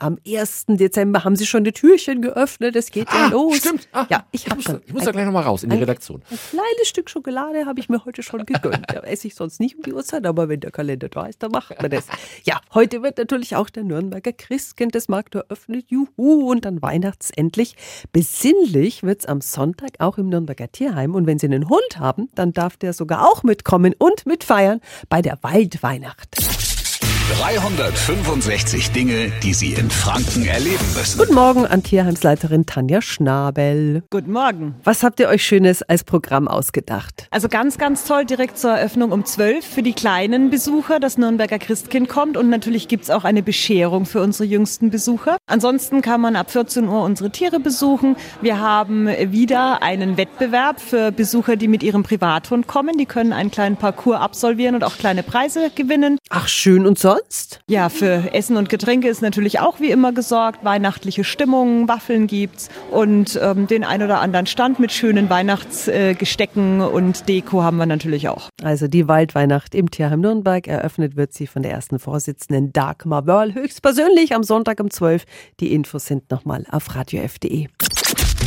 Am 1. Dezember haben sie schon die Türchen geöffnet. Es geht ja Ah, los. stimmt. Ah, ja, ich, ich muss, schon. da- ich muss da gleich nochmal raus in die ein- Redaktion. Ein kleines Stück Schokolade habe ich mir heute schon gegönnt. Da esse ich sonst nicht um die Uhrzeit, aber wenn der Kalender da ist, dann macht man das. Ja, heute wird natürlich auch der Nürnberger Christkindlesmarkt eröffnet. Juhu, und dann Weihnachts endlich. Besinnlich wird's am Sonntag auch im Nürnberger Tierheim. Und wenn Sie einen Hund haben, dann darf der sogar auch mitkommen und mitfeiern bei der Waldweihnacht. 365 Dinge, die Sie in Franken erleben müssen. Guten Morgen an Tierheimsleiterin Tanja Schnabel. Guten Morgen. Was habt ihr euch Schönes als Programm ausgedacht? Also ganz, ganz toll, direkt zur Eröffnung um 12 für die kleinen Besucher. Das Nürnberger Christkind kommt und natürlich gibt's auch eine Bescherung für unsere jüngsten Besucher. Ansonsten kann man ab 14 Uhr unsere Tiere besuchen. Wir haben wieder einen Wettbewerb für Besucher, die mit ihrem Privathund kommen. Die können einen kleinen Parcours absolvieren und auch kleine Preise gewinnen. Ach, schön und sonst? Ja, für Essen und Getränke ist natürlich auch wie immer gesorgt. Weihnachtliche Stimmung, Waffeln gibt's und ähm, den ein oder anderen Stand mit schönen Weihnachtsgestecken und Deko haben wir natürlich auch. Also die Waldweihnacht im Tierheim Nürnberg. Eröffnet wird sie von der ersten Vorsitzenden Dagmar Wörl höchstpersönlich am Sonntag um 12. Die Infos sind nochmal auf radiof.de.